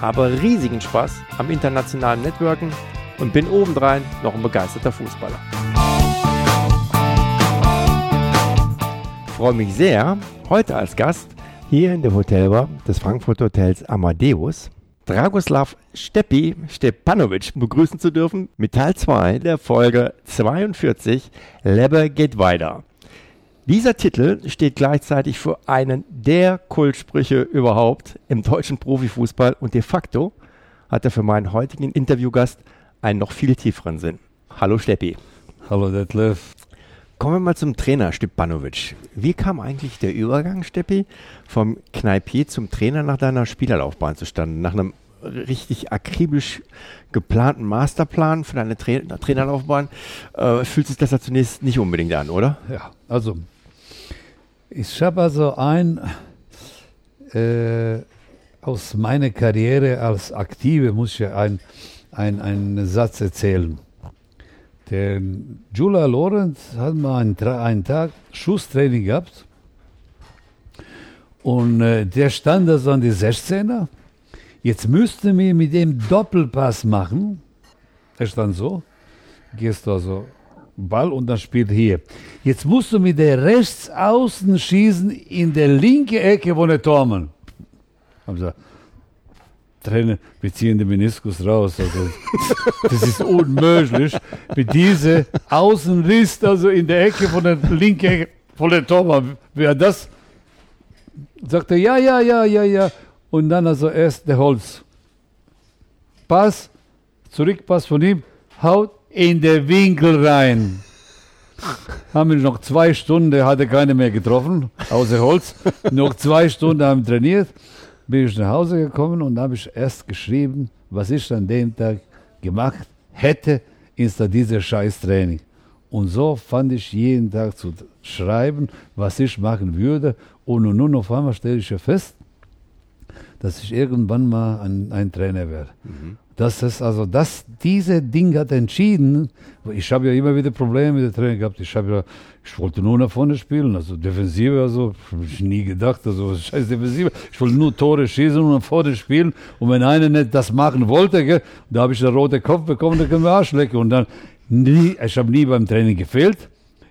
habe riesigen Spaß am internationalen Networken und bin obendrein noch ein begeisterter Fußballer. Ich freue mich sehr, heute als Gast hier in der Hotelbar des Frankfurt Hotels Amadeus Dragoslav Steppi Stepanovic begrüßen zu dürfen mit Teil 2 der Folge 42 Leber geht weiter. Dieser Titel steht gleichzeitig für einen der Kultsprüche überhaupt im deutschen Profifußball und de facto hat er für meinen heutigen Interviewgast einen noch viel tieferen Sinn. Hallo Steppi. Hallo Detlef. Kommen wir mal zum Trainer Stepanovic. Wie kam eigentlich der Übergang, Steppi, vom Kneipier zum Trainer nach deiner Spielerlaufbahn zustande? Nach einem richtig akribisch geplanten Masterplan für deine Tra Trainerlaufbahn äh, fühlt sich das ja zunächst nicht unbedingt an, oder? Ja, also ich habe also ein, äh, aus meiner Karriere als Aktive muss ich ein, ein, einen Satz erzählen. Der Jula Lorenz hat mal einen, einen Tag Schusstraining gehabt und äh, der stand also an die 16er. Jetzt müsste wir mit dem Doppelpass machen. Er stand so. Gehst du also Ball und dann spielt hier. Jetzt musst du mit der rechts außen schießen in der linke Ecke, wo der Tormann. Haben sie Trainer, wir ziehen den Meniskus raus. Also, das ist unmöglich. Mit diese Außenriss, also in der Ecke von der linken Ecke, von der Tormann. Wer das? Sagt er, ja, ja, ja, ja, ja. Und dann also erst der Holz. Pass, Zurückpass von ihm, haut in den Winkel rein. haben wir noch zwei Stunden, hatte keine mehr getroffen, außer Holz. noch zwei Stunden haben trainiert. Bin ich nach Hause gekommen und habe ich erst geschrieben, was ich an dem Tag gemacht hätte, ist da dieser Scheiß-Training. Und so fand ich jeden Tag zu schreiben, was ich machen würde. Und nun auf einmal stelle ich ja fest, dass ich irgendwann mal ein, ein Trainer werde. Mhm. Das ist also, das, diese Ding hat entschieden. Ich habe ja immer wieder Probleme mit der Training gehabt. Ich habe ja, ich wollte nur nach vorne spielen, also Defensive, also ich nie gedacht, also scheiß Defensive. Ich wollte nur Tore schießen und nach vorne spielen. Und wenn einer nicht das machen wollte, gell, da habe ich einen roten Kopf bekommen, da können wir Arsch lecken. Und dann nie, ich habe nie beim Training gefehlt.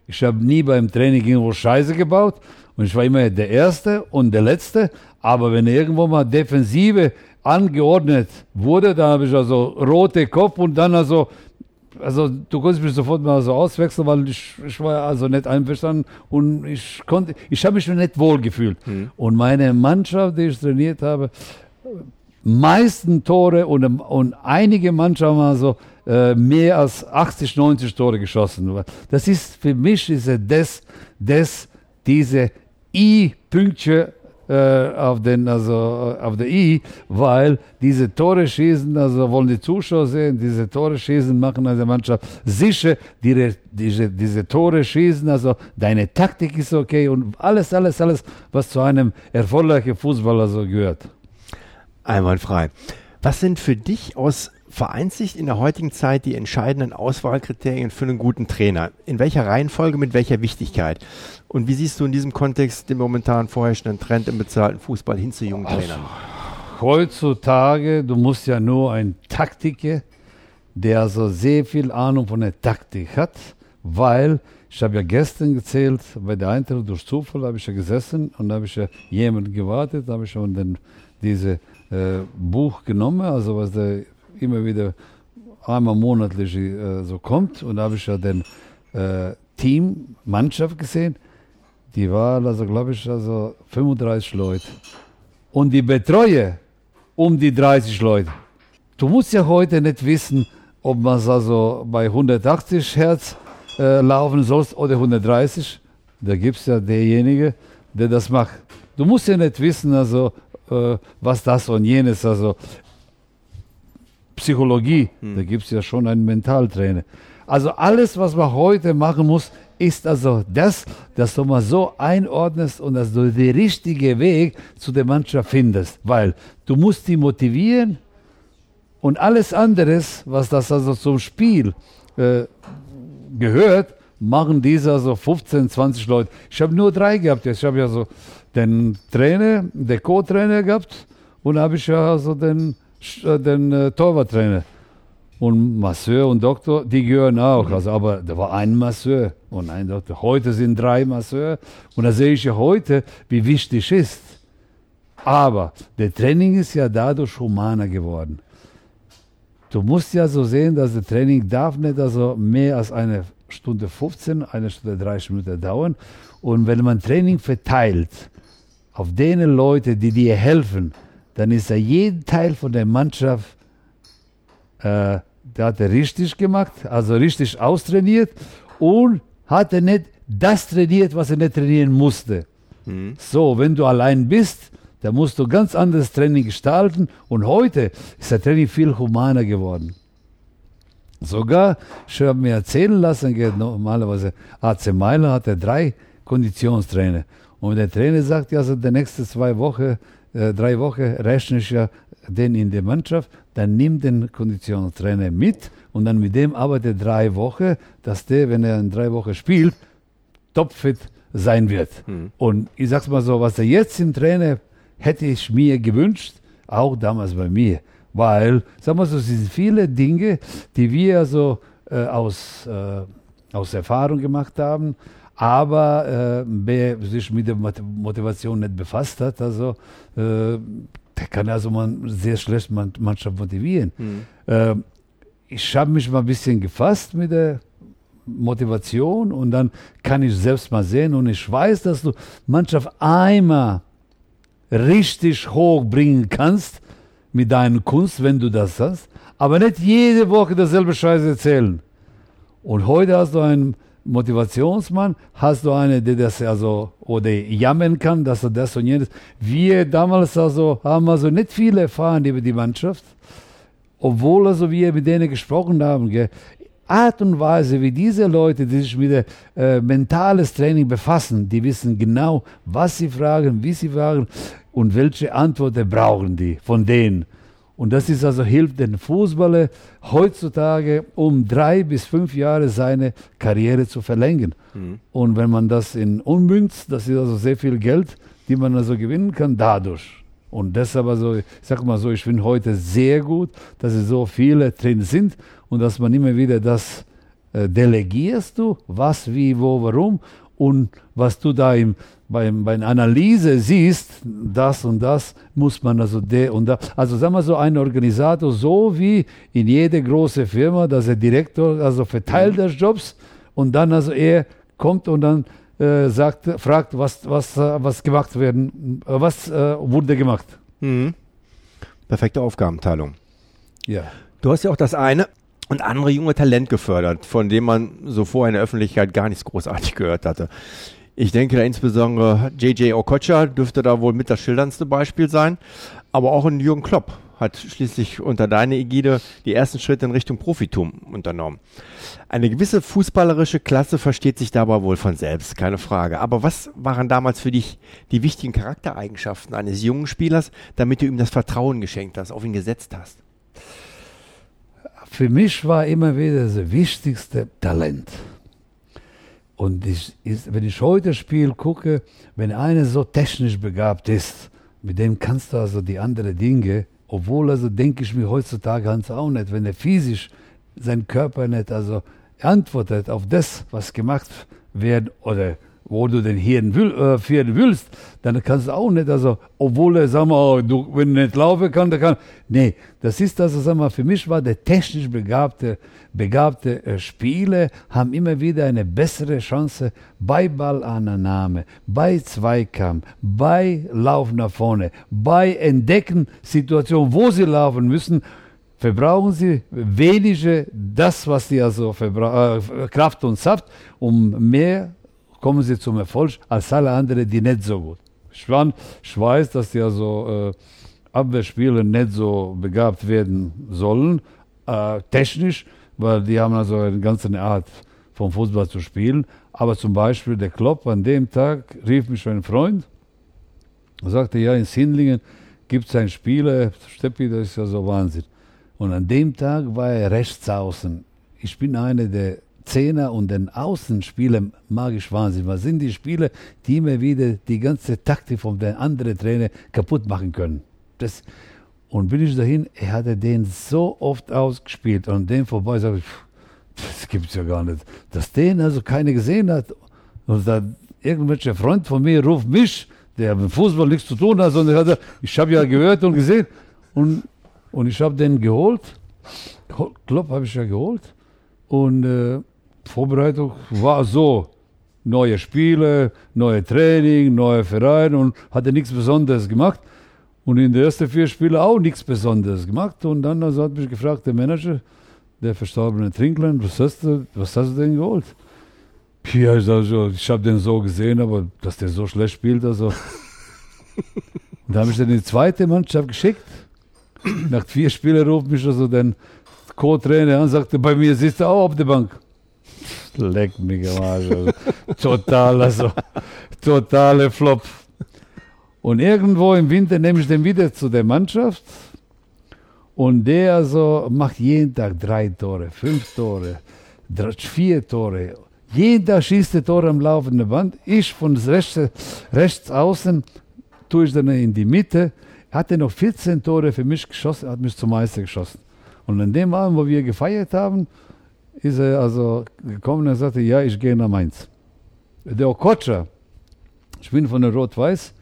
Ich habe nie beim Training irgendwo Scheiße gebaut. Und ich war immer der Erste und der Letzte. Aber wenn irgendwo mal Defensive angeordnet wurde. Da habe ich also rote Kopf und dann also, also du konntest mich sofort mal so auswechseln, weil ich, ich war also nicht einverstanden und ich konnte, ich habe mich schon nicht wohl gefühlt. Mhm. Und meine Mannschaft, die ich trainiert habe, meisten Tore und, und einige Mannschaften haben also äh, mehr als 80, 90 Tore geschossen. Das ist für mich ist das, das diese I-Pünktchen auf den also äh, auf der I, weil diese Tore schießen, also wollen die Zuschauer sehen, diese Tore schießen machen also Mannschaft sicher, die, diese, diese Tore schießen, also deine Taktik ist okay und alles, alles, alles, was zu einem erfolgreichen Fußballer so gehört. Einwandfrei. Was sind für dich aus Vereinsicht in der heutigen Zeit die entscheidenden Auswahlkriterien für einen guten Trainer? In welcher Reihenfolge, mit welcher Wichtigkeit? Und wie siehst du in diesem Kontext den momentan vorherrschenden Trend im bezahlten Fußball hin zu jungen Trainern? Also, heutzutage, du musst ja nur ein Taktiker, der so sehr viel Ahnung von der Taktik hat, weil ich habe ja gestern gezählt, bei der Eintracht durch Zufall habe ich ja gesessen und habe ich ja jemanden gewartet, habe ich schon den, diese äh, Buch genommen, also was der immer wieder einmal monatlich äh, so kommt und da habe ich ja den äh, Team, Mannschaft gesehen die waren also, glaube ich, also 35 Leute. Und die Betreuer um die 30 Leute. Du musst ja heute nicht wissen, ob man es also bei 180 Hertz äh, laufen soll oder 130. Da gibt es ja derjenige, der das macht. Du musst ja nicht wissen, also, äh, was das und jenes. Also, Psychologie, da gibt es ja schon einen Mentaltrainer. Also alles, was man heute machen muss, ist also das, dass du mal so einordnest und dass du den richtigen Weg zu der Mannschaft findest. Weil du musst die motivieren und alles anderes, was das also zum Spiel äh, gehört, machen diese also 15, 20 Leute. Ich habe nur drei gehabt. Ich habe ja so den Trainer, den Co-Trainer gehabt und habe ich ja also den, den äh, Torwarttrainer. Und Masseur und Doktor, die gehören auch. Also, aber da war ein Masseur und ein Doktor. Heute sind drei Masseur. Und da sehe ich ja heute, wie wichtig ist. Aber der Training ist ja dadurch humaner geworden. Du musst ja so sehen, dass das Training darf nicht also mehr als eine Stunde 15, eine Stunde 30 Minuten dauern. Und wenn man Training verteilt auf denen Leute, die dir helfen, dann ist ja jeden Teil von der Mannschaft äh, der hat er richtig gemacht, also richtig austrainiert und hat er nicht das trainiert, was er nicht trainieren musste. Mhm. So, wenn du allein bist, dann musst du ganz anderes Training gestalten und heute ist der Training viel humaner geworden. Sogar, ich habe mir erzählen lassen, normalerweise AC Meiler hat er drei Konditionstrainer. Und der Trainer sagt ja, also die nächsten zwei Wochen, äh, drei Wochen rechne ich ja den in der Mannschaft, dann nimmt den Konditionstrainer mit und dann mit dem arbeitet drei Wochen, dass der, wenn er in drei Wochen spielt, topfit sein wird. Mhm. Und ich sag's mal so, was er jetzt im Trainer hätte ich mir gewünscht, auch damals bei mir. Weil, sagen wir so, es sind viele Dinge, die wir so äh, aus, äh, aus Erfahrung gemacht haben, aber äh, wer sich mit der Motivation nicht befasst hat, also äh, der kann also man sehr schlecht man, Mannschaft motivieren. Mhm. Äh, ich habe mich mal ein bisschen gefasst mit der Motivation und dann kann ich selbst mal sehen und ich weiß, dass du Mannschaft einmal richtig hoch bringen kannst mit deiner Kunst, wenn du das hast, aber nicht jede Woche dasselbe Scheiße erzählen. Und heute hast du einen Motivationsmann, hast du einen, der das also oder jammern kann, dass er das und jenes. Wir damals also haben also nicht viel erfahren über die Mannschaft, obwohl also wir mit denen gesprochen haben. Gell. Art und Weise, wie diese Leute, die sich mit der, äh, mentales Training befassen, die wissen genau, was sie fragen, wie sie fragen und welche Antworten brauchen die von denen. Und das ist also hilft den Fußballer heutzutage, um drei bis fünf Jahre seine Karriere zu verlängern. Mhm. Und wenn man das in ummünzt, das ist also sehr viel Geld, die man also gewinnen kann dadurch. Und deshalb also, ich sag mal so, ich finde heute sehr gut, dass es so viele drin sind und dass man immer wieder das äh, delegierst du, was, wie, wo, warum und was du da im beim, bei Analyse siehst, das und das muss man also der und da. Also sagen wir so, ein Organisator, so wie in jede große Firma, dass der Direktor also verteilt das Jobs und dann also er kommt und dann äh, sagt, fragt, was, was, was gemacht werden, äh, was äh, wurde gemacht. Mhm. Perfekte Aufgabenteilung. Ja. Du hast ja auch das eine und andere junge Talent gefördert, von dem man so vorher in der Öffentlichkeit gar nichts großartig gehört hatte. Ich denke da insbesondere JJ Okocha dürfte da wohl mit das schilderndste Beispiel sein. Aber auch ein Jürgen Klopp hat schließlich unter deiner Ägide die ersten Schritte in Richtung Profitum unternommen. Eine gewisse fußballerische Klasse versteht sich dabei wohl von selbst, keine Frage. Aber was waren damals für dich die wichtigen Charaktereigenschaften eines jungen Spielers, damit du ihm das Vertrauen geschenkt hast, auf ihn gesetzt hast? Für mich war immer wieder das wichtigste Talent. Und ich, ist, wenn ich heute Spiel gucke, wenn einer so technisch begabt ist, mit dem kannst du also die anderen Dinge, obwohl also denke ich mir heutzutage ganz auch nicht, wenn er physisch sein Körper nicht also antwortet auf das, was gemacht wird oder wo du den Hirn will, äh, führen willst, dann kannst du auch nicht, also, obwohl er, sag mal, du, wenn er nicht laufen kann, der kann. Nee, das ist also, sag mal, für mich war der technisch begabte, begabte äh, Spieler, haben immer wieder eine bessere Chance bei Ballannahme, bei Zweikampf, bei Lauf nach vorne, bei Entdecken Situationen, wo sie laufen müssen, verbrauchen sie wenige das, was sie also äh, Kraft und Saft, um mehr kommen sie zum Erfolg als alle anderen, die nicht so gut. Ich, ich weiß, dass die also Abwehrspieler nicht so begabt werden sollen, äh, technisch, weil die haben also eine ganz eine Art vom Fußball zu spielen. Aber zum Beispiel der Klopp an dem Tag rief mich ein Freund und sagte, ja, in Sindlingen gibt es einen Spieler, Steppi, das ist ja so Wahnsinn. Und an dem Tag war er rechts außen. Ich bin einer der Zehner und den Außenspieler mag ich wahnsinnig. Was sind die Spieler, die mir wieder die ganze Taktik von der anderen Trainer kaputt machen können? Das, und bin ich dahin, er hatte den so oft ausgespielt und den vorbei sage ich, das gibt's ja gar nicht. Dass den also keiner gesehen hat und dann irgendwelcher Freund von mir ruft mich, der mit Fußball nichts zu tun hat, sondern hat, ich habe ja gehört und gesehen und, und ich habe den geholt. Klopp habe ich ja geholt und äh, Vorbereitung war so. Neue Spiele, neue Training, neue Verein und hatte nichts Besonderes gemacht. Und in den ersten vier Spielen auch nichts Besonderes gemacht. Und dann also hat mich gefragt, der Manager, der verstorbene Trinkland, was hast du, was hast du denn geholt? Ja, ich, also, ich habe den so gesehen, aber dass der so schlecht spielt, also. und da habe ich dann in die zweite Mannschaft geschickt. Nach vier Spielen ruft mich also den Co-Trainer an und sagte, bei mir sitzt er auch auf der Bank. Leck mich am Arsch. Also. Total, also, totale Flop. Und irgendwo im Winter nehme ich den wieder zu der Mannschaft. Und der also macht jeden Tag drei Tore, fünf Tore, drei, vier Tore. Jeden Tag schießt der Tor am laufenden Band. Ich von rechts, rechts außen tue ich dann in die Mitte. Hatte noch 14 Tore für mich geschossen, hat mich zum Meister geschossen. Und an dem Abend, wo wir gefeiert haben, ist er also gekommen und sagte, ja, ich gehe nach Mainz. Der Okocha, ich bin von der Rot-Weiß,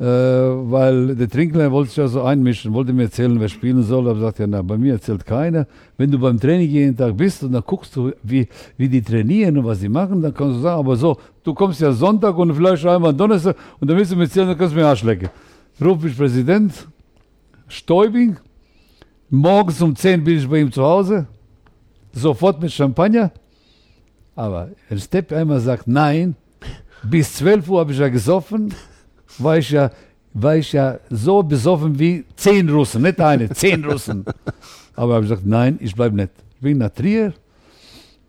äh, weil der Trinkler wollte sich ja so einmischen, wollte mir erzählen, wer spielen soll, aber sagt ja, na, bei mir erzählt keiner. Wenn du beim Training jeden Tag bist und dann guckst du, wie, wie die trainieren und was sie machen, dann kannst du sagen, aber so, du kommst ja Sonntag und vielleicht einmal Donnerstag und dann willst du mir erzählen, dann kannst du mir Arsch lecken. Ruf mich Präsident, Stäubing, morgens um 10 bin ich bei ihm zu Hause, sofort mit Champagner. Aber wenn Stepp einmal sagt nein, bis 12 Uhr habe ich ja gesoffen, war ich ja, war ich ja so besoffen wie zehn Russen, nicht eine, zehn Russen. Aber habe ich gesagt, nein, ich bleibe nicht. Ich bin nach Trier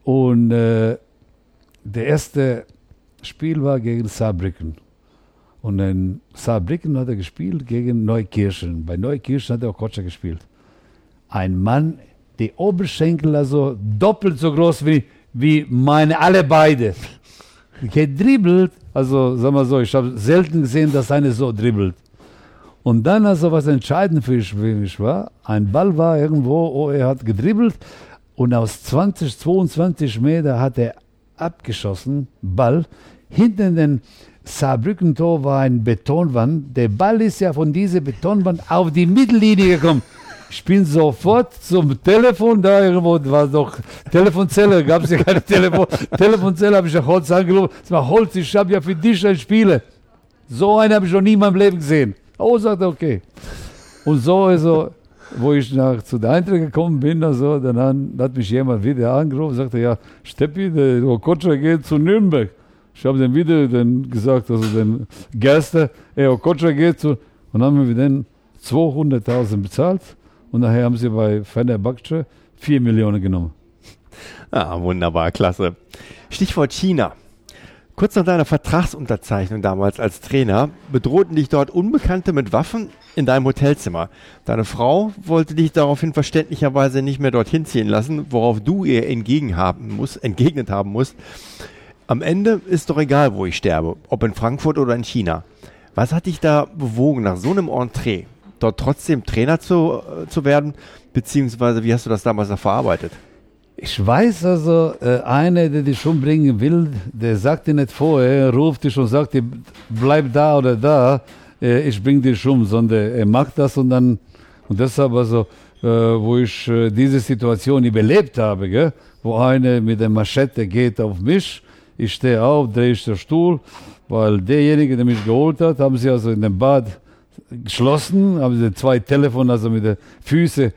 und äh, der erste Spiel war gegen Saarbrücken. Und in Saarbrücken hat er gespielt gegen Neukirchen. Bei Neukirchen hat er auch Kotscher gespielt. Ein Mann die Oberschenkel also doppelt so groß wie, wie meine alle beide. Gedribbelt, also sag mal so, ich habe selten gesehen, dass einer so dribbelt. Und dann also was entscheidend für mich war, ein Ball war irgendwo, oh, er hat gedribbelt und aus 20, 22 Meter hat er abgeschossen, Ball. Hinten den Saarbrückentor war ein Betonwand. Der Ball ist ja von dieser Betonwand auf die Mittellinie gekommen. Ich bin sofort zum Telefon, da irgendwo war doch Telefonzelle, gab es ja keine Telefon. Telefonzelle habe ich ja Holz angerufen. Es war Holz, ich habe ja für dich ein Spiele. So einen habe ich noch nie in meinem Leben gesehen. Oh, sagt er, okay. Und so, also, wo ich nach, zu der Eintracht gekommen bin, also, dann hat mich jemand wieder angerufen, sagte, ja, Steppi, der Okocha geht zu Nürnberg. Ich habe dann wieder dann gesagt, also den Gerster, ey, Okocha geht zu, und dann haben wir dann 200.000 bezahlt. Und nachher haben sie bei Fenerbahce 4 Millionen genommen. Ah, wunderbar, klasse. Stichwort China. Kurz nach deiner Vertragsunterzeichnung damals als Trainer bedrohten dich dort Unbekannte mit Waffen in deinem Hotelzimmer. Deine Frau wollte dich daraufhin verständlicherweise nicht mehr dorthin ziehen lassen, worauf du ihr entgegen haben musst, entgegnet haben musst. Am Ende ist doch egal, wo ich sterbe, ob in Frankfurt oder in China. Was hat dich da bewogen, nach so einem Entree dort trotzdem Trainer zu, äh, zu werden? Beziehungsweise wie hast du das damals verarbeitet? Ich weiß also, äh, einer, der dich umbringen will, der sagt dir nicht vorher, er ruft dich und sagt dir, bleib da oder da, äh, ich bring dich um, sondern er macht das und dann, und deshalb also, äh, wo ich äh, diese Situation überlebt habe, gell, wo einer mit der Maschette geht auf mich, ich stehe auf, drehe ich den Stuhl, weil derjenige, der mich geholt hat, haben sie also in dem Bad geschlossen, haben sie zwei Telefone, also mit den Füßen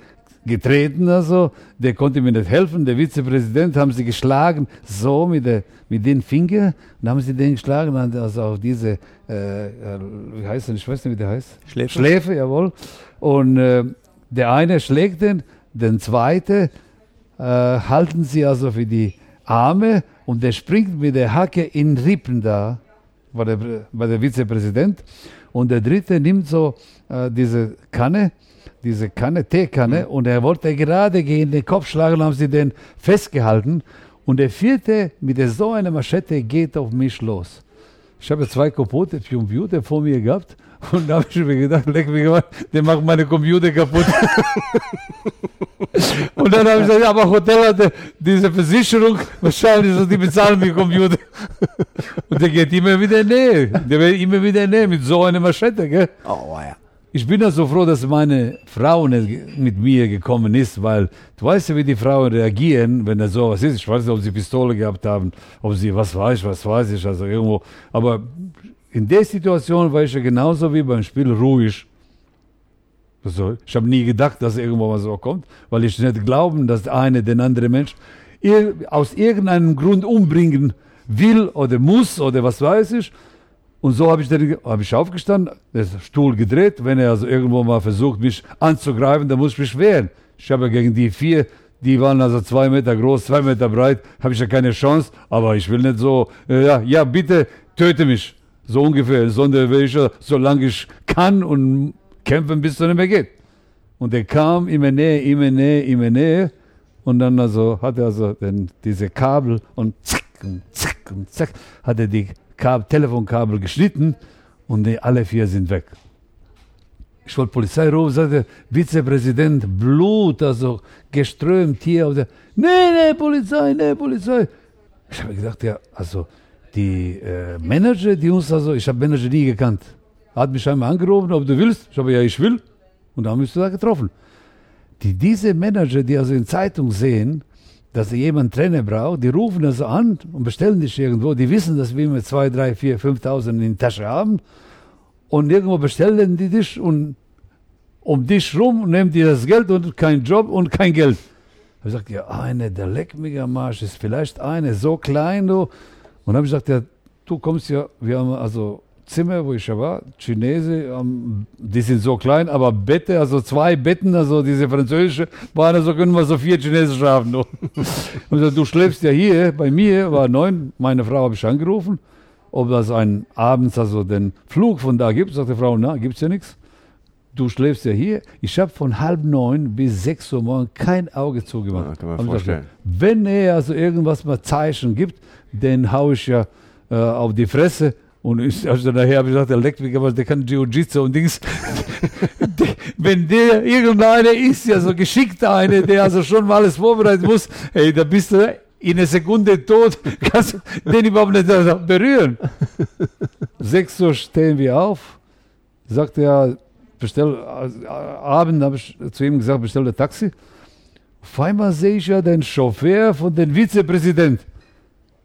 getreten, also, der konnte mir nicht helfen. Der Vizepräsident haben sie geschlagen, so mit, der, mit den Fingern, und haben sie den geschlagen, also auf diese, äh, äh, wie heißt der, ich weiß nicht, wie der heißt. Schläfe. Schläfe, jawohl. Und äh, der eine schlägt den, den zweite äh, halten sie also für die Arme und der springt mit der Hacke in Rippen da, war der, war der Vizepräsident. Und der dritte nimmt so äh, diese Kanne, diese Kanne, Teekanne, und er wollte gerade gegen den Kopf schlagen, haben sie den festgehalten. Und der vierte mit der so einer Maschette geht auf mich los. Ich habe zwei kaputte Computer vor mir gehabt und da habe ich mir gedacht, leck mich mal, der macht meine Computer kaputt. und dann habe ich gesagt, aber Hotel hatte diese Versicherung, wahrscheinlich so, die bezahlen mir Computer. Und der geht immer wieder in Nähe. Der wird immer wieder in Nähe mit so einer Maschette, gell? Oh, ja. Ich bin ja so froh, dass meine Frau nicht mit mir gekommen ist, weil du weißt ja, wie die Frauen reagieren, wenn da sowas ist. Ich weiß nicht, ob sie Pistole gehabt haben, ob sie was weiß, was weiß ich, also irgendwo. Aber in der Situation war ich ja genauso wie beim Spiel ruhig. Also, ich habe nie gedacht, dass irgendwo mal so kommt, weil ich nicht glauben, dass der eine den anderen Mensch aus irgendeinem Grund umbringen will oder muss oder was weiß ich. Und so habe ich, hab ich aufgestanden, den Stuhl gedreht. Wenn er also irgendwo mal versucht, mich anzugreifen, dann muss ich mich wehren. Ich habe ja gegen die vier, die waren also zwei Meter groß, zwei Meter breit, habe ich ja keine Chance. Aber ich will nicht so, äh, ja, ja, bitte töte mich. So ungefähr, sondern ja, solange ich kann und kämpfen, bis es nicht mehr geht. Und er kam immer näher, immer näher, immer näher. Und dann also hat er also den, diese Kabel und zack und zack und zack hat er die Kab Telefonkabel geschnitten und die, alle vier sind weg. Ich wollte Polizei rufen, sagte Vizepräsident, Blut, also geströmt hier. Nee, nee, Polizei, nee, Polizei. Ich habe gedacht, ja, also die äh, Manager, die uns also, ich habe Manager nie gekannt. Hat mich einmal angerufen, ob du willst. Ich habe ja, ich will. Und dann wir uns da getroffen. Die, diese Manager, die also in Zeitung sehen, dass sie jemanden Trainer braucht, die rufen also an und bestellen dich irgendwo. Die wissen, dass wir mit 2, 3, 4, 5.000 in der Tasche haben. Und irgendwo bestellen die dich und um dich rum nehmen dir das Geld und kein Job und kein Geld. Ich gesagt, ja, eine, der leck ist vielleicht eine, so klein, du. Und dann habe ich gesagt, ja, du kommst ja, wir haben also Zimmer, wo ich ja war, Chinese, ähm, die sind so klein, aber Bette, also zwei Betten, also diese französische, waren also können wir so vier Chinesen schlafen. Du. Und gesagt, du schläfst ja hier bei mir, war neun, meine Frau habe ich angerufen, ob das ein abends also den Flug von da gibt. Sagt die Frau, na, gibt's ja nichts. Du schläfst ja hier. Ich habe von halb neun bis sechs Uhr morgen kein Auge zugemacht. Ja, kann man vorstellen. gesagt, Wenn er also irgendwas mal Zeichen gibt, dann hau ich ja äh, auf die Fresse. Und ich, also nachher habe ich gesagt, der mich, aber der kann Jiu-Jitsu und Dings. Wenn der irgendeiner ist, ja so geschickt einer, der also schon mal alles vorbereiten muss, ey, da bist du in einer Sekunde tot, kannst den überhaupt nicht also berühren. Sechs Uhr stehen wir auf, sagt er, bestell, äh, Abend habe ich zu ihm gesagt, bestell ein Taxi. Auf einmal sehe ich ja den Chauffeur von dem Vizepräsident.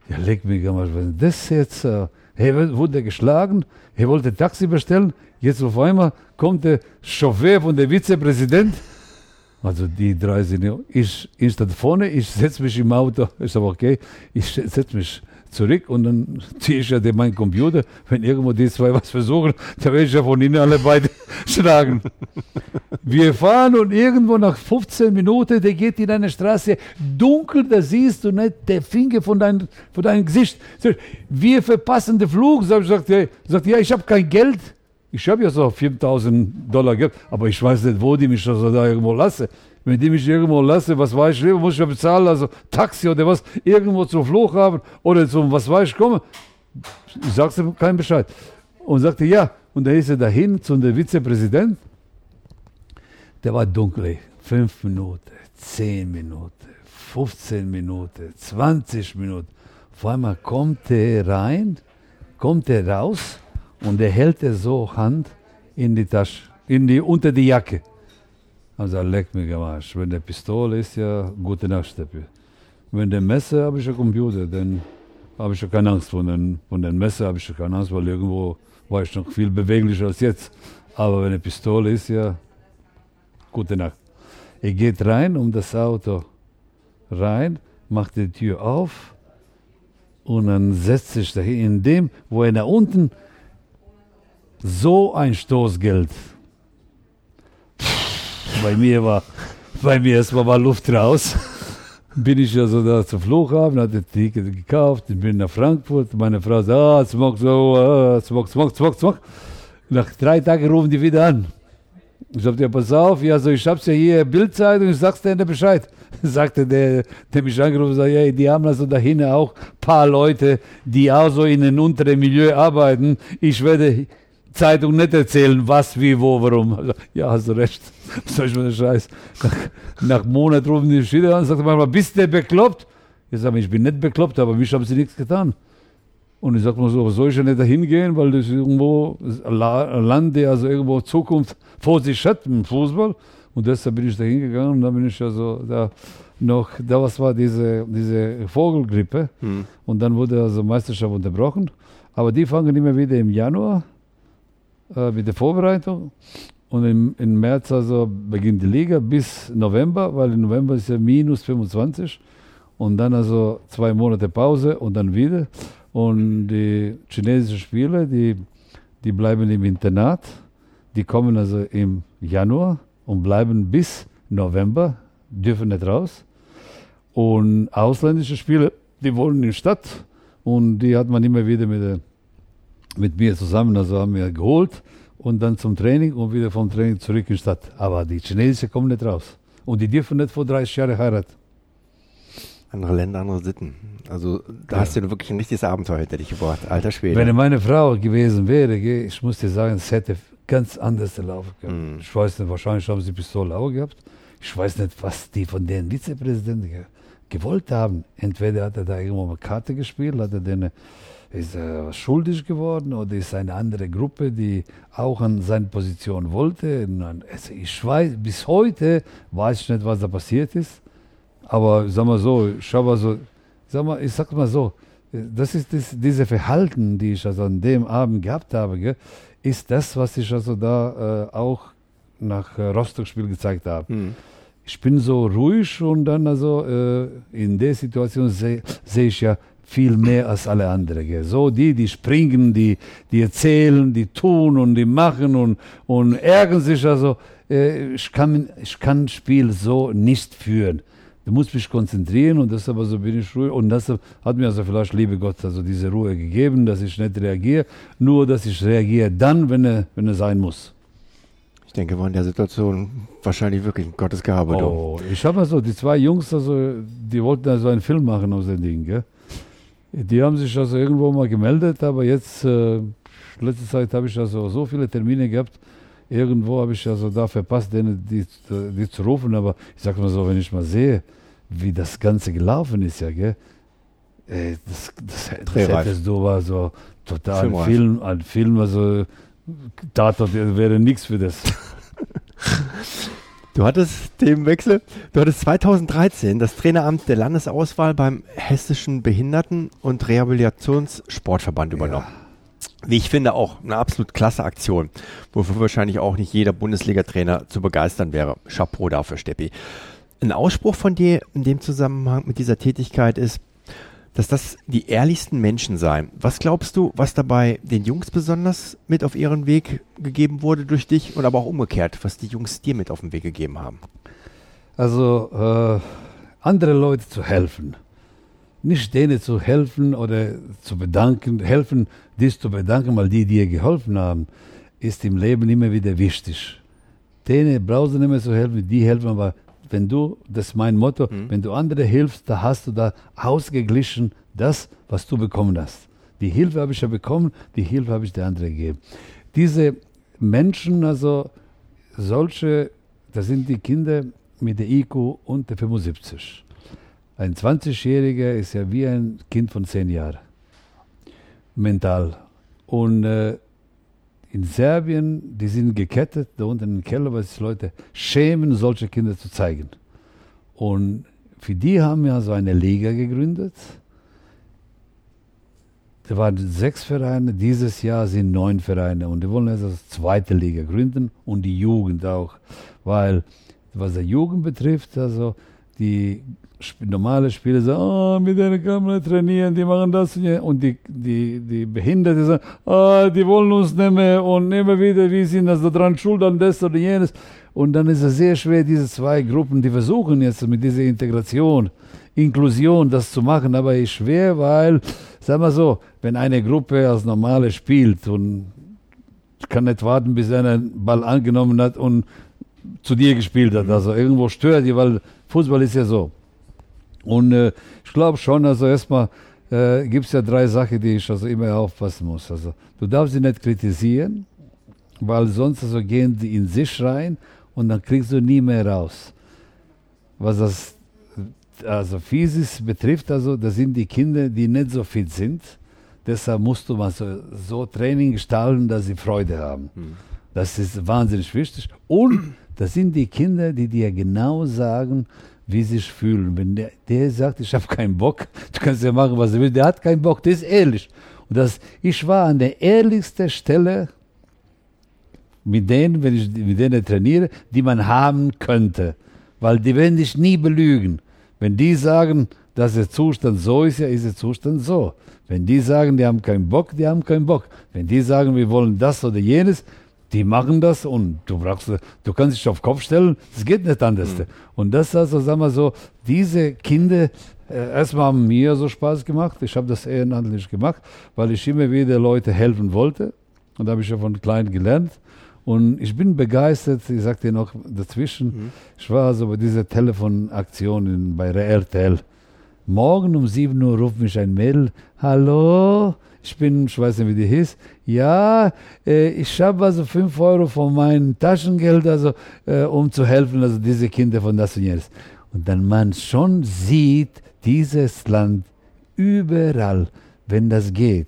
Ja, leg mich Arsch, was das jetzt? äh, Er wurde geschlagen, er wollte Taxi bestellen, jetzt auf einmal kommt der Chauffeur von der Vizepräsident. Also die drei sind ja, ich, ich stand vorne, ich setze mich im Auto, ich sage, okay, ich setze mich zurück und dann ziehe ich ja den, meinen Computer. Wenn irgendwo die zwei was versuchen, dann werde ich ja von ihnen alle beide schlagen. Wir fahren und irgendwo nach 15 Minuten, der geht in eine Straße dunkel, da siehst du nicht der Finger von, dein, von deinem Gesicht. Wir verpassen den Flug. Sag, sagt, sagt, ja, ich habe kein Geld. Ich habe ja so 4000 Dollar Geld, aber ich weiß nicht, wo die mich also da irgendwo lassen. Wenn die mich irgendwo lassen, was weiß ich, muss ich ja bezahlen, also Taxi oder was, irgendwo zum Flughafen oder zum, was weiß ich, komme. Ich sag's ihm keinen Bescheid. Und sagte, ja. Und dann ist er dahin zu dem Vizepräsident. Der war dunkel. Fünf Minuten, zehn Minuten, 15 Minuten, 20 Minuten. Auf einmal kommt er rein, kommt er raus und er hält er so Hand in die Tasche, in die, unter die Jacke. Also leck mich am Arsch. Wenn der Pistole ist, ja, gute Nacht, Steppi. Wenn der Messer, habe ich ja Computer, dann habe ich ja keine Angst. Von den, von den Messer habe ich ja keine Angst, weil irgendwo war ich noch viel beweglicher als jetzt. Aber wenn eine Pistole ist, ja, gute Nacht. Er geht rein um das Auto rein, macht die Tür auf und dann setzt sich dahin. In dem, wo er nach unten so ein Stoßgeld. Bei mir war, bei mir erstmal war Luft raus. Bin ich also da zum Flughafen, hatte Ticket gekauft, bin nach Frankfurt. Meine Frau sagt, ah, Smog, so, ah, Smog, Smog, Smog, Smog. Nach drei Tagen rufen die wieder an. Ich sagte, ja, pass auf, ja, so, ich hab's ja hier, Bildzeitung, ich sag's dir Bescheid. Sagte der, der mich angerufen hat, ja, die haben also da hinten auch paar Leute, die auch so in einem unteren Milieu arbeiten. Ich werde Zeitung nicht erzählen, was, wie, wo, warum. Ja, hast du recht. Soll ich den Scheiß? Nach, Monat rufen die wieder an und sagen manchmal, bist du bekloppt? Ich sage, ich bin nicht bekloppt, aber mich haben sie nichts getan. Und ich sage mal so, soll ich ja nicht dahin gehen, weil das irgendwo ein Land, der also irgendwo Zukunft vor sich hat im Fußball. Und deshalb bin ich da hingegangen und dann bin ich also da noch, da was war diese, diese Vogelgrippe. Hm. Und dann wurde also Meisterschaft unterbrochen. Aber die fangen immer wieder im Januar äh, mit der Vorbereitung. Und im, im März also beginnt die Liga bis November, weil im November ist ja minus 25. Und dann also zwei Monate Pause und dann wieder. Und die chinesischen Spieler, die, die bleiben im Internat. Die kommen also im Januar und bleiben bis November, dürfen nicht raus. Und ausländische Spieler, die wohnen in der Stadt und die hat man immer wieder mit, mit mir zusammen, also haben wir geholt und dann zum Training und wieder vom Training zurück in die Stadt. Aber die Chinesischen kommen nicht raus. Und die dürfen nicht vor 30 Jahren heiraten. Andere Länder, andere Sitten. Also da ja. hast du wirklich ein richtiges Abenteuer hinter dich gebracht, alter Schwede. Wenn meine Frau gewesen wäre, ich muss dir sagen, es hätte ganz anders gelaufen. Mm. Ich weiß nicht, wahrscheinlich haben sie Pistole auch gehabt. Ich weiß nicht, was die von den Vizepräsidenten gewollt haben. Entweder hat er da irgendwo eine Karte gespielt, hat er den, ist er schuldig geworden oder ist eine andere Gruppe, die auch an seine Position wollte. Also ich weiß, bis heute weiß ich nicht, was da passiert ist. Aber sag mal so, schau mal so, sag mal, ich sag mal so, das ist das, diese Verhalten, die ich also an dem Abend gehabt habe, gell, ist das, was ich also da äh, auch nach äh, Rostock-Spiel gezeigt habe. Mhm. Ich bin so ruhig und dann also äh, in der Situation sehe seh ich ja viel mehr als alle anderen. Gell. So die, die springen, die, die erzählen, die tun und die machen und, und ärgern sich. Also äh, ich, kann, ich kann Spiel so nicht führen. Du musst mich konzentrieren und deshalb also bin ich ruhig. Und das hat mir also vielleicht, liebe Gott, also diese Ruhe gegeben, dass ich nicht reagiere. Nur, dass ich reagiere dann, wenn er, wenn er sein muss. Ich denke, war in der Situation wahrscheinlich wirklich Gottes Gabe. Oh, ich habe also die zwei Jungs, also, die wollten also einen Film machen aus dem Ding. Gell? Die haben sich also irgendwo mal gemeldet, aber jetzt, äh, letzte Zeit habe ich also so viele Termine gehabt, irgendwo habe ich also da verpasst, denen die, die zu rufen. Aber ich sage mal so, wenn ich mal sehe, wie das Ganze gelaufen ist, ja, gell? Ey, das, das, das hättest du war so total ein Film, ein Film, also Tatort wäre nichts für das. Du hattest dem Wechsel, du hattest 2013 das Traineramt der Landesauswahl beim Hessischen Behinderten- und Rehabilitationssportverband übernommen. Ja. Wie ich finde, auch eine absolut klasse Aktion, wofür wahrscheinlich auch nicht jeder Bundesliga-Trainer zu begeistern wäre. Chapeau dafür, Steppi. Ein Ausspruch von dir in dem Zusammenhang mit dieser Tätigkeit ist, dass das die ehrlichsten Menschen seien. Was glaubst du, was dabei den Jungs besonders mit auf ihren Weg gegeben wurde durch dich und aber auch umgekehrt, was die Jungs dir mit auf den Weg gegeben haben? Also äh, andere Leute zu helfen. Nicht denen zu helfen oder zu bedanken, helfen, dich zu bedanken, weil die dir geholfen haben, ist im Leben immer wieder wichtig. Denen brauchst du nicht mehr zu helfen, die helfen aber wenn du, das ist mein Motto, mhm. wenn du andere hilfst, da hast du da ausgeglichen das, was du bekommen hast. Die Hilfe habe ich ja bekommen, die Hilfe habe ich der andere gegeben. Diese Menschen, also solche, das sind die Kinder mit der IQ unter 75. Ein 20-Jähriger ist ja wie ein Kind von 10 Jahren. Mental. Und äh, in Serbien, die sind gekettet, da unten im Keller, weil sich Leute schämen, solche Kinder zu zeigen. Und für die haben wir so eine Liga gegründet. Da waren sechs Vereine, dieses Jahr sind neun Vereine und die wollen jetzt also zweite Liga gründen und die Jugend auch, weil was der Jugend betrifft, also die normale Spieler sagen, oh, mit denen nicht trainieren, die machen das und die, die, die Behinderte sagen, oh, die wollen uns nicht mehr und immer wieder, wie sind das da dran schuld an das oder jenes. Und dann ist es sehr schwer, diese zwei Gruppen, die versuchen jetzt mit dieser Integration, Inklusion, das zu machen, aber ist schwer, weil, sagen wir so, wenn eine Gruppe als normale spielt und kann nicht warten, bis er einen Ball angenommen hat und zu dir gespielt hat. Also irgendwo stört die, weil Fußball ist ja so. Und äh, ich glaube schon, also erstmal äh, gibt es ja drei Sachen, die ich also immer aufpassen muss. Also du darfst sie nicht kritisieren, weil sonst also gehen die in sich rein und dann kriegst du nie mehr raus. Was das also Physis betrifft, also das sind die Kinder, die nicht so fit sind. Deshalb musst du mal so, so Training gestalten, dass sie Freude haben. Mhm. Das ist wahnsinnig wichtig. Und das sind die Kinder, die dir genau sagen, wie sie sich fühlen. Wenn der, der sagt, ich habe keinen Bock, du kannst ja machen, was du willst, der hat keinen Bock, der ist ehrlich. Und das, ich war an der ehrlichsten Stelle mit denen, wenn ich mit denen trainiere, die man haben könnte. Weil die werden dich nie belügen. Wenn die sagen, dass der Zustand so ist, ja, ist der Zustand so. Wenn die sagen, die haben keinen Bock, die haben keinen Bock. Wenn die sagen, wir wollen das oder jenes, die machen das und du brauchst, du kannst dich auf den Kopf stellen, es geht nicht anders. Mhm. Und das also, sagen wir so, diese Kinder, äh, erstmal haben mir so Spaß gemacht, ich habe das ehrenamtlich gemacht, weil ich immer wieder Leute helfen wollte und da habe ich ja von klein gelernt. Und ich bin begeistert, ich sag dir noch dazwischen, mhm. ich war also bei dieser Telefonaktion bei RTL. Morgen um 7 Uhr ruft mich ein Mädel, hallo, ich bin, ich weiß nicht, wie die hieß. Ja, äh, ich habe also 5 Euro von meinem Taschengeld, also äh, um zu helfen, also diese Kinder von das und jenes. Und dann man schon sieht, dieses Land überall, wenn das geht,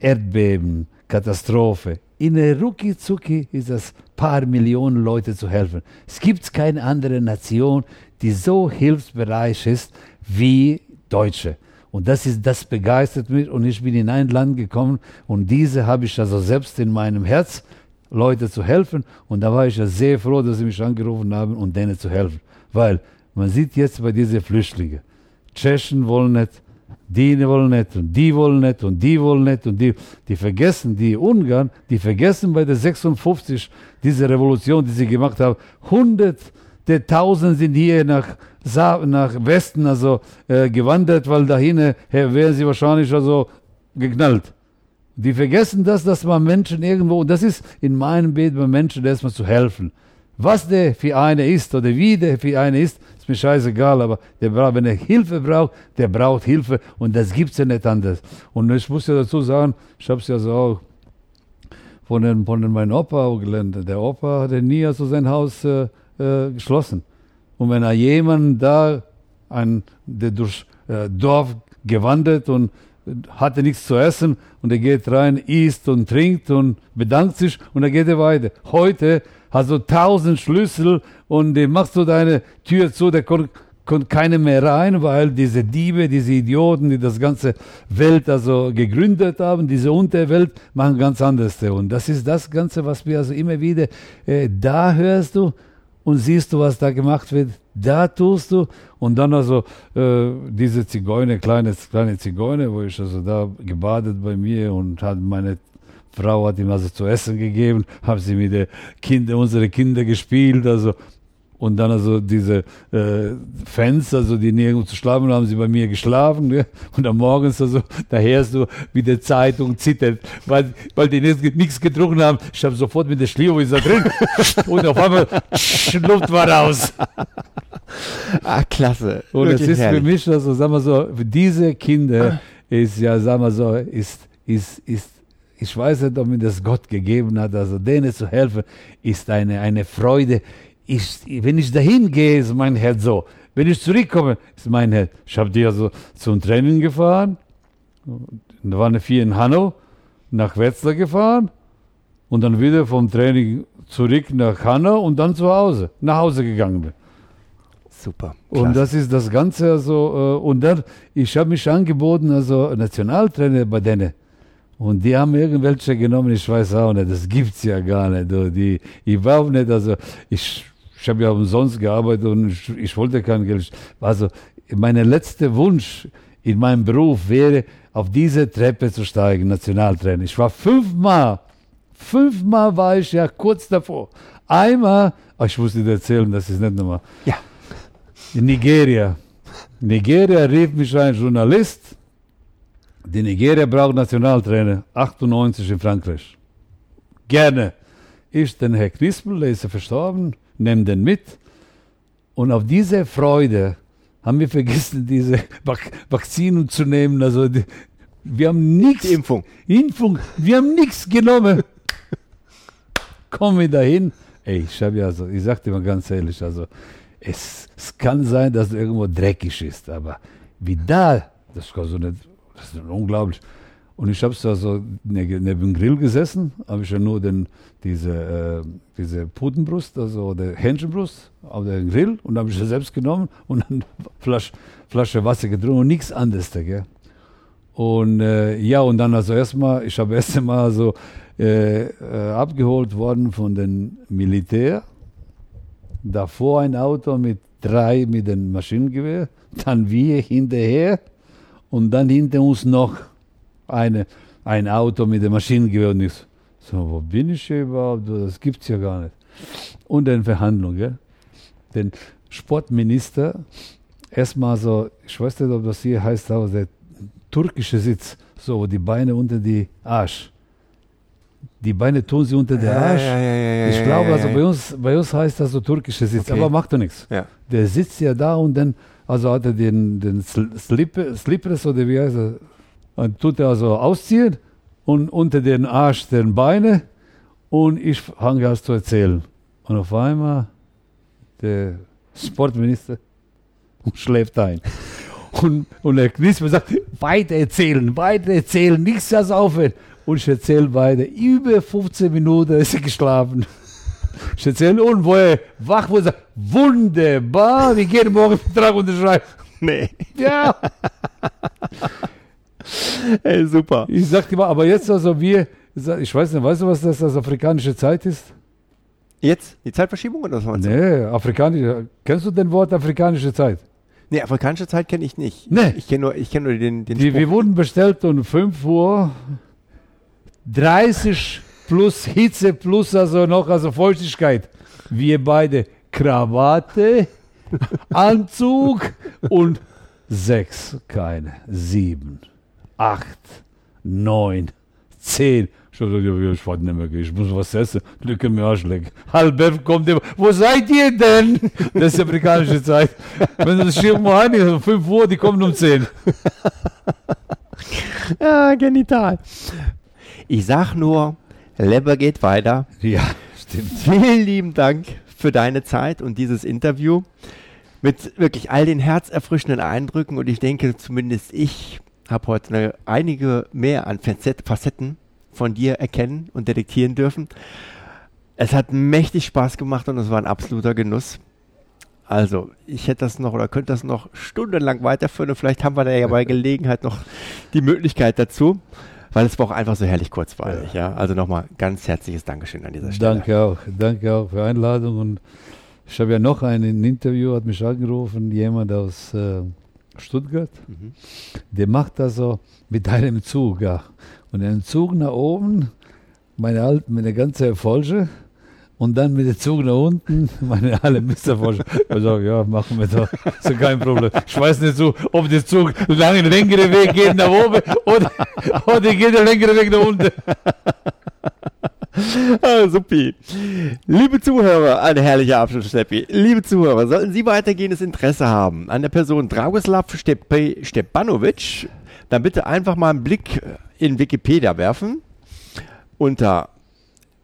Erdbeben, Katastrophe, in der Rucki Zucki ist es paar Millionen Leute zu helfen. Es gibt keine andere Nation, die so hilfsbereit ist wie Deutsche. Und das ist, das begeistert mich. Und ich bin in ein Land gekommen und diese habe ich also selbst in meinem Herz, Leute zu helfen. Und da war ich ja sehr froh, dass sie mich angerufen haben, um denen zu helfen. Weil man sieht jetzt bei diesen Flüchtlingen, Tschechen wollen nicht, die wollen nicht und die wollen nicht und die wollen nicht und die, die vergessen, die Ungarn, die vergessen bei der 56, diese Revolution, die sie gemacht haben, hundert der Tausend sind hier nach, nach Westen also äh, gewandert, weil dahin äh, wären sie wahrscheinlich also geknallt. Die vergessen das, dass man Menschen irgendwo, und das ist in meinem Bild bei Menschen erstmal zu helfen. Was der für eine ist oder wie der für eine ist, ist mir scheißegal, aber der braucht, wenn er Hilfe braucht, der braucht Hilfe und das gibt es ja nicht anders. Und ich muss ja dazu sagen, ich habe es ja so auch von, den, von den meinem Opa gelernt. Der Opa hatte nie also sein Haus äh, äh, geschlossen. Und wenn er jemand da, ein, der durch äh, Dorf gewandert und hatte nichts zu essen und er geht rein, isst und trinkt und bedankt sich und dann geht er weiter. Heute hast du tausend Schlüssel und dem machst du deine Tür zu, der kommt, kommt keiner mehr rein, weil diese Diebe, diese Idioten, die das ganze Welt also gegründet haben, diese Unterwelt, machen ganz anderes. Und das ist das Ganze, was wir also immer wieder, äh, da hörst du, und siehst du, was da gemacht wird, da tust du. Und dann also äh, diese Zigeuner, kleine, kleine Zigeuner, wo ich also da gebadet bei mir und hat meine Frau hat ihm also zu essen gegeben, haben sie mit den Kinder, unsere Kinder gespielt, also und dann also diese äh, Fans, also die nirgendwo zu schlafen, haben sie bei mir geschlafen. Ne? Und dann morgens also, da hörst du, wie die Zeitung zittert, weil, weil die nichts getrunken haben. Ich habe sofort mit der Schliero ist da drin und auf einmal Luft war raus. Ah, klasse. Und es ist herrlich. für mich, also sagen wir so, für diese Kinder ist ja, sagen wir so, ist, ist, ist ich weiß nicht, ob mir das Gott gegeben hat, also denen zu helfen, ist eine, eine Freude, ich, wenn ich dahin gehe, ist mein Herz so. Wenn ich zurückkomme, ist mein Herz. Ich habe die also zum Training gefahren. Da waren vier in Hanau, nach Wetzlar gefahren und dann wieder vom Training zurück nach Hanau und dann zu Hause, nach Hause gegangen bin. Super. Klasse. Und das ist das Ganze, also, äh, und dann, ich habe mich angeboten, also Nationaltrainer bei denen. Und die haben irgendwelche genommen, ich weiß auch nicht, das gibt's ja gar nicht. Die, überhaupt nicht, also ich ich habe ja umsonst gearbeitet und ich, ich wollte kein Geld. Also mein letzter Wunsch in meinem Beruf wäre, auf diese Treppe zu steigen, Nationaltrainer. Ich war fünfmal, fünfmal war ich ja kurz davor. Einmal, oh, ich muss dir erzählen, das ist nicht nochmal. Ja. In Nigeria. Nigeria rief mich ein Journalist. Die Nigeria braucht Nationaltrainer. 98 in Frankreich. Gerne. Ich, den Herr Knispel, der ist ja verstorben, nehme den mit. Und auf diese Freude haben wir vergessen, diese Vak Vakzinen zu nehmen. Also die, wir haben nichts. Impfung. Impfung. Wir haben nichts genommen. Kommen wir dahin. Ey, ich habe ja so, ich sag dir mal ganz ehrlich, also es, es kann sein, dass es irgendwo dreckig ist, aber wie da, das kann so nicht, das ist unglaublich. Und ich habe da so neben dem Grill gesessen, habe ich ja nur den, diese, äh, diese Putenbrust, also der Hähnchenbrust auf den Grill und habe ich ja selbst genommen und dann Flasche, Flasche Wasser getrunken und nichts anderes gell. Und äh, ja, und dann also erstmal, ich habe erst einmal so äh, äh, abgeholt worden von den Militär. Davor ein Auto mit drei mit dem Maschinengewehr, dann wir hinterher und dann hinter uns noch eine, ein Auto mit dem Maschinengewehr. Und ich so, wo bin ich hier überhaupt? Das gibt es ja gar nicht. Und dann Verhandlungen? Den Sportminister, erstmal so, ich weiß nicht, ob das hier heißt, aber der türkische Sitz, so die Beine unter die Arsch. Die Beine tun sie unter der Arsch. Ja, ja, ich glaube, also bei uns, bei uns heißt das so türkische Sitz, Okay. aber macht doch nichts. Der sitzt ja da und dann, also hat er den, den Sl- Slip, Slippers oder wie heißt er, und tut er also ausziehen und unter den Arsch den Beine und ich fange an zu erzählen. Und auf einmal der Sportminister schläft ein. Und, und der Knisper sagt, weiter erzählen, weiter erzählen, nichts das aufhören. Und ich erzähle weiter. Über 15 Minuten ist er geschlafen. Ich erzähle und wo er wach wurde, sagt, wunderbar, wir gehen morgen Vertrag unterschreiben. Nee. Ja, Ey, super. ich sagte immer, aber jetzt also wir, ich weiß nicht, weißt du, was das als afrikanische Zeit ist? Jetzt? Die Zeitverschiebung oder was meinst du? Nee, afrikanische, kennst du den Wort afrikanische Zeit? Nee, afrikanische Zeit kenne ich nicht. Nee. Ich kenne nur, ich kenn nur den, den Die, Spruch. wir wurden bestellt um 5 Uhr 30 plus Hitze plus also noch also Feuchtigkeit. Wir beide Krawatte, Anzug und sechs, keine, sieben, acht, neun, zehn. Ich hab gesagt, ja, ich warte nicht mehr, ich muss was essen. Lücke mir Arschleck. Halb elf kommt immer, wo seid ihr denn? Das ist amerikanische Zeit. Wenn das Schirm mal ein ist, um 5 Uhr, die kommen um 10. Ja, genital. Ich sag nur, Leber geht weiter. Ja, stimmt. Vielen lieben Dank für deine Zeit und dieses Interview mit wirklich all den herzerfrischenden Eindrücken und ich denke, zumindest ich habe heute einige mehr an Facet- Facetten von dir erkennen und detektieren dürfen. Es hat mächtig Spaß gemacht und es war ein absoluter Genuss. Also, ich hätte das noch oder könnte das noch stundenlang weiterführen und vielleicht haben wir da ja bei Gelegenheit noch die Möglichkeit dazu, weil es war auch einfach so herrlich kurzweilig. Ja. Also nochmal ganz herzliches Dankeschön an dieser Stelle. Danke auch. Danke auch für die Einladung. Und ich habe ja noch ein Interview, hat mich angerufen, jemand aus äh, Stuttgart. Mhm. Der macht das so mit einem Zug. Ja. Und einen Zug nach oben, meine, Alt, meine ganze Erfolge. Und dann mit dem Zug nach unten, meine alle Misserfolge. Ich sage, ja, machen wir doch. Ist ja kein Problem. Ich weiß nicht so, ob der Zug einen längeren Weg geht nach oben oder, oder geht der längere Weg nach unten. Ah, supi. Liebe Zuhörer, ein herrlicher Abschluss, Steppi. Liebe Zuhörer, sollten Sie weitergehendes Interesse haben an der Person Dragoslav Stepanovic, dann bitte einfach mal einen Blick in Wikipedia werfen. Unter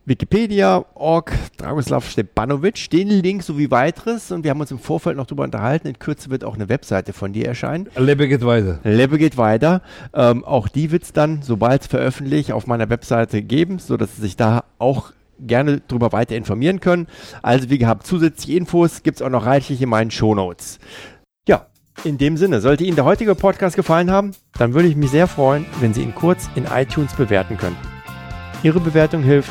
Wikipedia.org Dragoslav Stepanovic, den Link sowie weiteres. Und wir haben uns im Vorfeld noch darüber unterhalten. In Kürze wird auch eine Webseite von dir erscheinen. Lebe geht weiter. Lebe geht weiter. Ähm, auch die wird es dann, sobald es veröffentlicht, auf meiner Webseite geben, sodass Sie sich da auch gerne darüber weiter informieren können. Also wie gehabt, zusätzliche Infos gibt es auch noch reichlich in meinen Shownotes. Ja, in dem Sinne, sollte Ihnen der heutige Podcast gefallen haben, dann würde ich mich sehr freuen, wenn Sie ihn kurz in iTunes bewerten könnten. Ihre Bewertung hilft,